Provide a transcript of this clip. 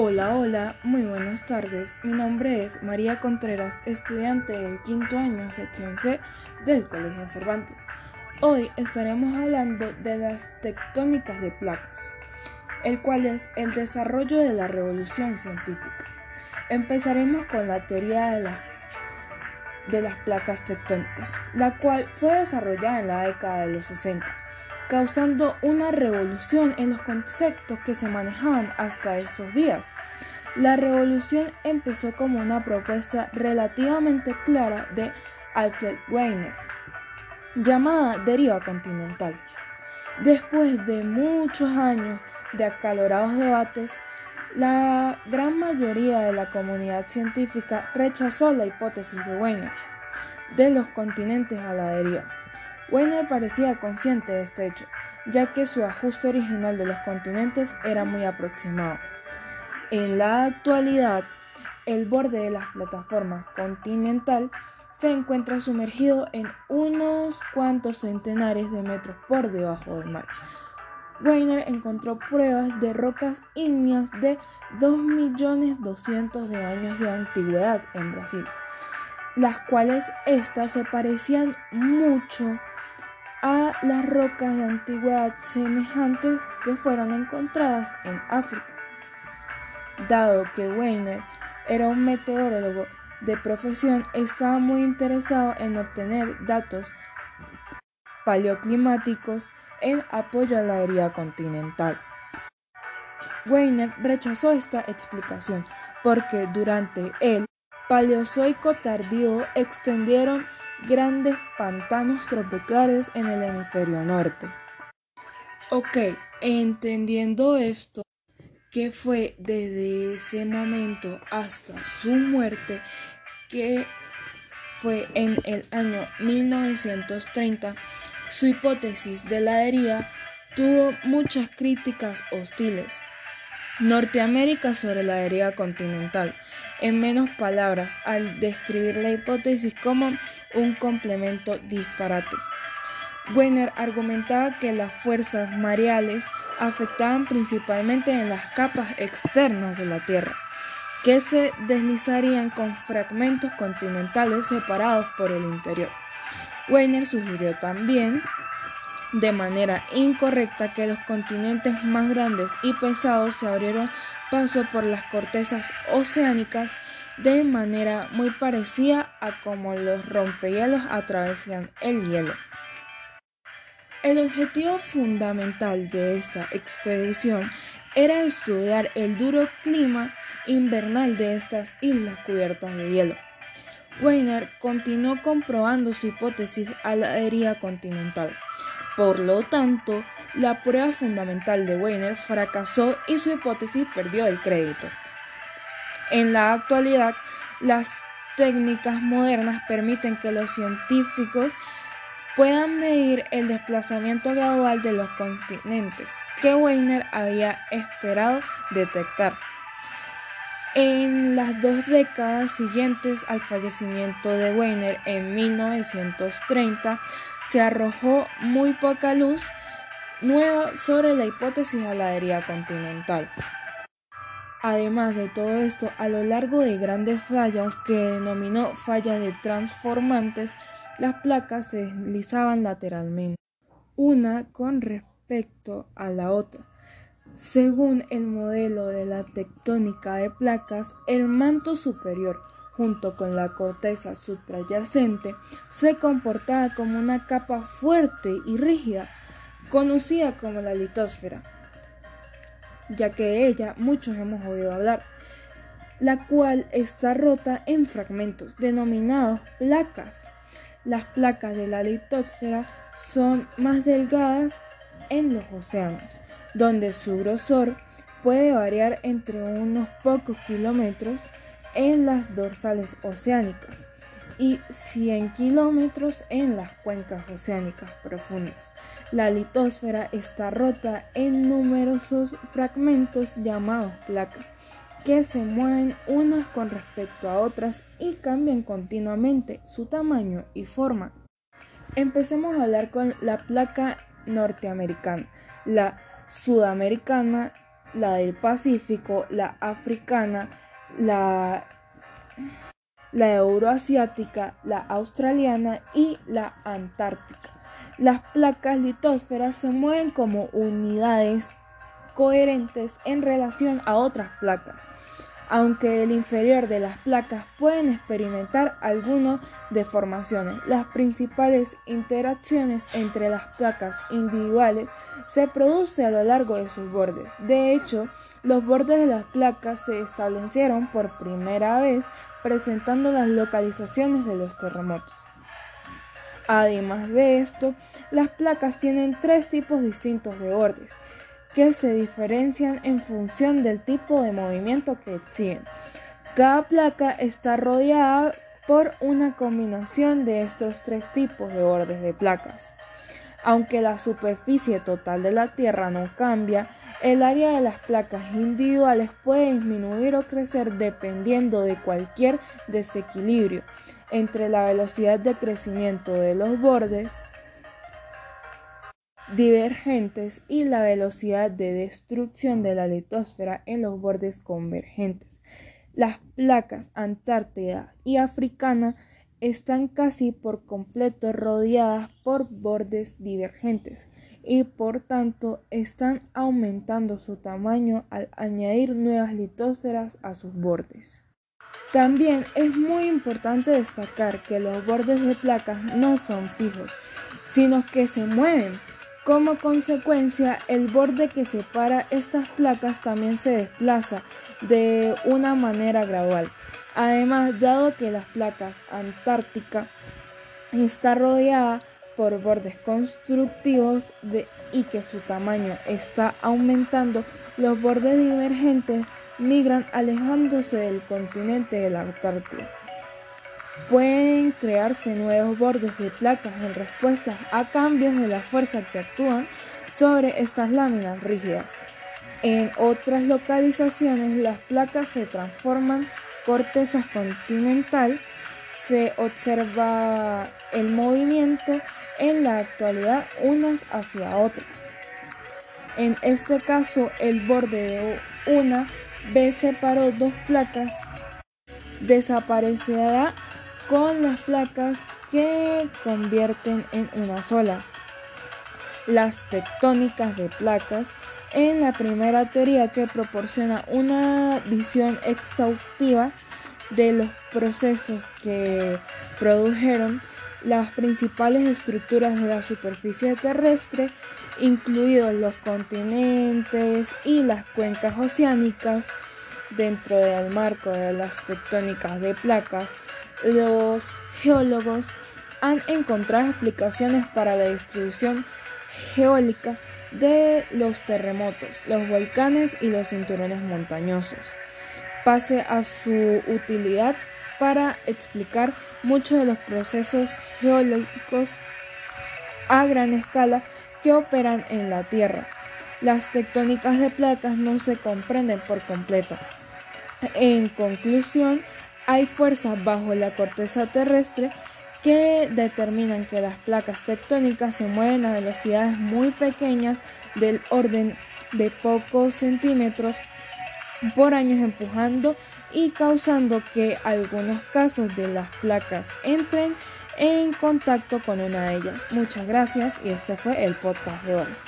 Hola, hola, muy buenas tardes. Mi nombre es María Contreras, estudiante del quinto año, sección C del Colegio Cervantes. Hoy estaremos hablando de las tectónicas de placas, el cual es el desarrollo de la revolución científica. Empezaremos con la teoría de, de las placas tectónicas, la cual fue desarrollada en la década de los 60 causando una revolución en los conceptos que se manejaban hasta esos días. La revolución empezó como una propuesta relativamente clara de Alfred Weiner, llamada deriva continental. Después de muchos años de acalorados debates, la gran mayoría de la comunidad científica rechazó la hipótesis de Weiner de los continentes a la deriva. Weiner parecía consciente de este hecho, ya que su ajuste original de los continentes era muy aproximado. En la actualidad, el borde de la plataforma continental se encuentra sumergido en unos cuantos centenares de metros por debajo del mar. Weiner encontró pruebas de rocas ígneas de 2.200.000 de años de antigüedad en Brasil, las cuales éstas se parecían mucho a las rocas de antigüedad semejantes que fueron encontradas en África. Dado que Weiner era un meteorólogo de profesión, estaba muy interesado en obtener datos paleoclimáticos en apoyo a la herida continental. Weiner rechazó esta explicación porque durante el Paleozoico tardío extendieron grandes pantanos tropicales en el hemisferio norte. Ok, entendiendo esto, que fue desde ese momento hasta su muerte, que fue en el año 1930, su hipótesis de la tuvo muchas críticas hostiles. Norteamérica sobre la deriva continental, en menos palabras, al describir la hipótesis como un complemento disparate. Weiner argumentaba que las fuerzas mareales afectaban principalmente en las capas externas de la Tierra, que se deslizarían con fragmentos continentales separados por el interior. Weiner sugirió también de manera incorrecta que los continentes más grandes y pesados se abrieron paso por las cortezas oceánicas de manera muy parecida a como los rompehielos atravesan el hielo. El objetivo fundamental de esta expedición era estudiar el duro clima invernal de estas islas cubiertas de hielo. Weiner continuó comprobando su hipótesis a la herida continental. Por lo tanto, la prueba fundamental de Weiner fracasó y su hipótesis perdió el crédito. En la actualidad, las técnicas modernas permiten que los científicos puedan medir el desplazamiento gradual de los continentes que Weiner había esperado detectar. En las dos décadas siguientes al fallecimiento de Weiner en 1930, se arrojó muy poca luz nueva sobre la hipótesis de la deriva continental. Además de todo esto, a lo largo de grandes fallas que denominó fallas de transformantes, las placas se deslizaban lateralmente, una con respecto a la otra. Según el modelo de la tectónica de placas, el manto superior junto con la corteza suprayacente, se comportaba como una capa fuerte y rígida, conocida como la litosfera, ya que de ella muchos hemos oído hablar, la cual está rota en fragmentos denominados placas. Las placas de la litosfera son más delgadas en los océanos, donde su grosor puede variar entre unos pocos kilómetros en las dorsales oceánicas y 100 kilómetros en las cuencas oceánicas profundas. La litosfera está rota en numerosos fragmentos llamados placas, que se mueven unas con respecto a otras y cambian continuamente su tamaño y forma. Empecemos a hablar con la placa norteamericana, la sudamericana la del Pacífico, la africana, la, la euroasiática, la australiana y la antártica. Las placas litósferas se mueven como unidades coherentes en relación a otras placas aunque el inferior de las placas pueden experimentar algunas deformaciones. Las principales interacciones entre las placas individuales se producen a lo largo de sus bordes. De hecho, los bordes de las placas se establecieron por primera vez presentando las localizaciones de los terremotos. Además de esto, las placas tienen tres tipos distintos de bordes que se diferencian en función del tipo de movimiento que exhiben. Cada placa está rodeada por una combinación de estos tres tipos de bordes de placas. Aunque la superficie total de la Tierra no cambia, el área de las placas individuales puede disminuir o crecer dependiendo de cualquier desequilibrio entre la velocidad de crecimiento de los bordes divergentes y la velocidad de destrucción de la litosfera en los bordes convergentes. Las placas antártida y africana están casi por completo rodeadas por bordes divergentes y por tanto están aumentando su tamaño al añadir nuevas litosferas a sus bordes. También es muy importante destacar que los bordes de placas no son fijos, sino que se mueven como consecuencia, el borde que separa estas placas también se desplaza de una manera gradual. Además, dado que las placas antártica está rodeada por bordes constructivos y que su tamaño está aumentando, los bordes divergentes migran alejándose del continente de la Antártida. Pueden crearse nuevos bordes de placas en respuesta a cambios de la fuerza que actúan sobre estas láminas rígidas. En otras localizaciones las placas se transforman corteza continental. Se observa el movimiento en la actualidad unas hacia otras. En este caso, el borde de una vez separó dos placas desaparecerá con las placas que convierten en una sola. Las tectónicas de placas en la primera teoría que proporciona una visión exhaustiva de los procesos que produjeron las principales estructuras de la superficie terrestre, incluidos los continentes y las cuencas oceánicas, dentro del marco de las tectónicas de placas, los geólogos han encontrado explicaciones para la distribución geólica de los terremotos, los volcanes y los cinturones montañosos, pase a su utilidad para explicar muchos de los procesos geológicos a gran escala que operan en la Tierra. Las tectónicas de placas no se comprenden por completo. En conclusión, hay fuerzas bajo la corteza terrestre que determinan que las placas tectónicas se mueven a velocidades muy pequeñas del orden de pocos centímetros por año empujando y causando que algunos casos de las placas entren en contacto con una de ellas. Muchas gracias y este fue el podcast de hoy.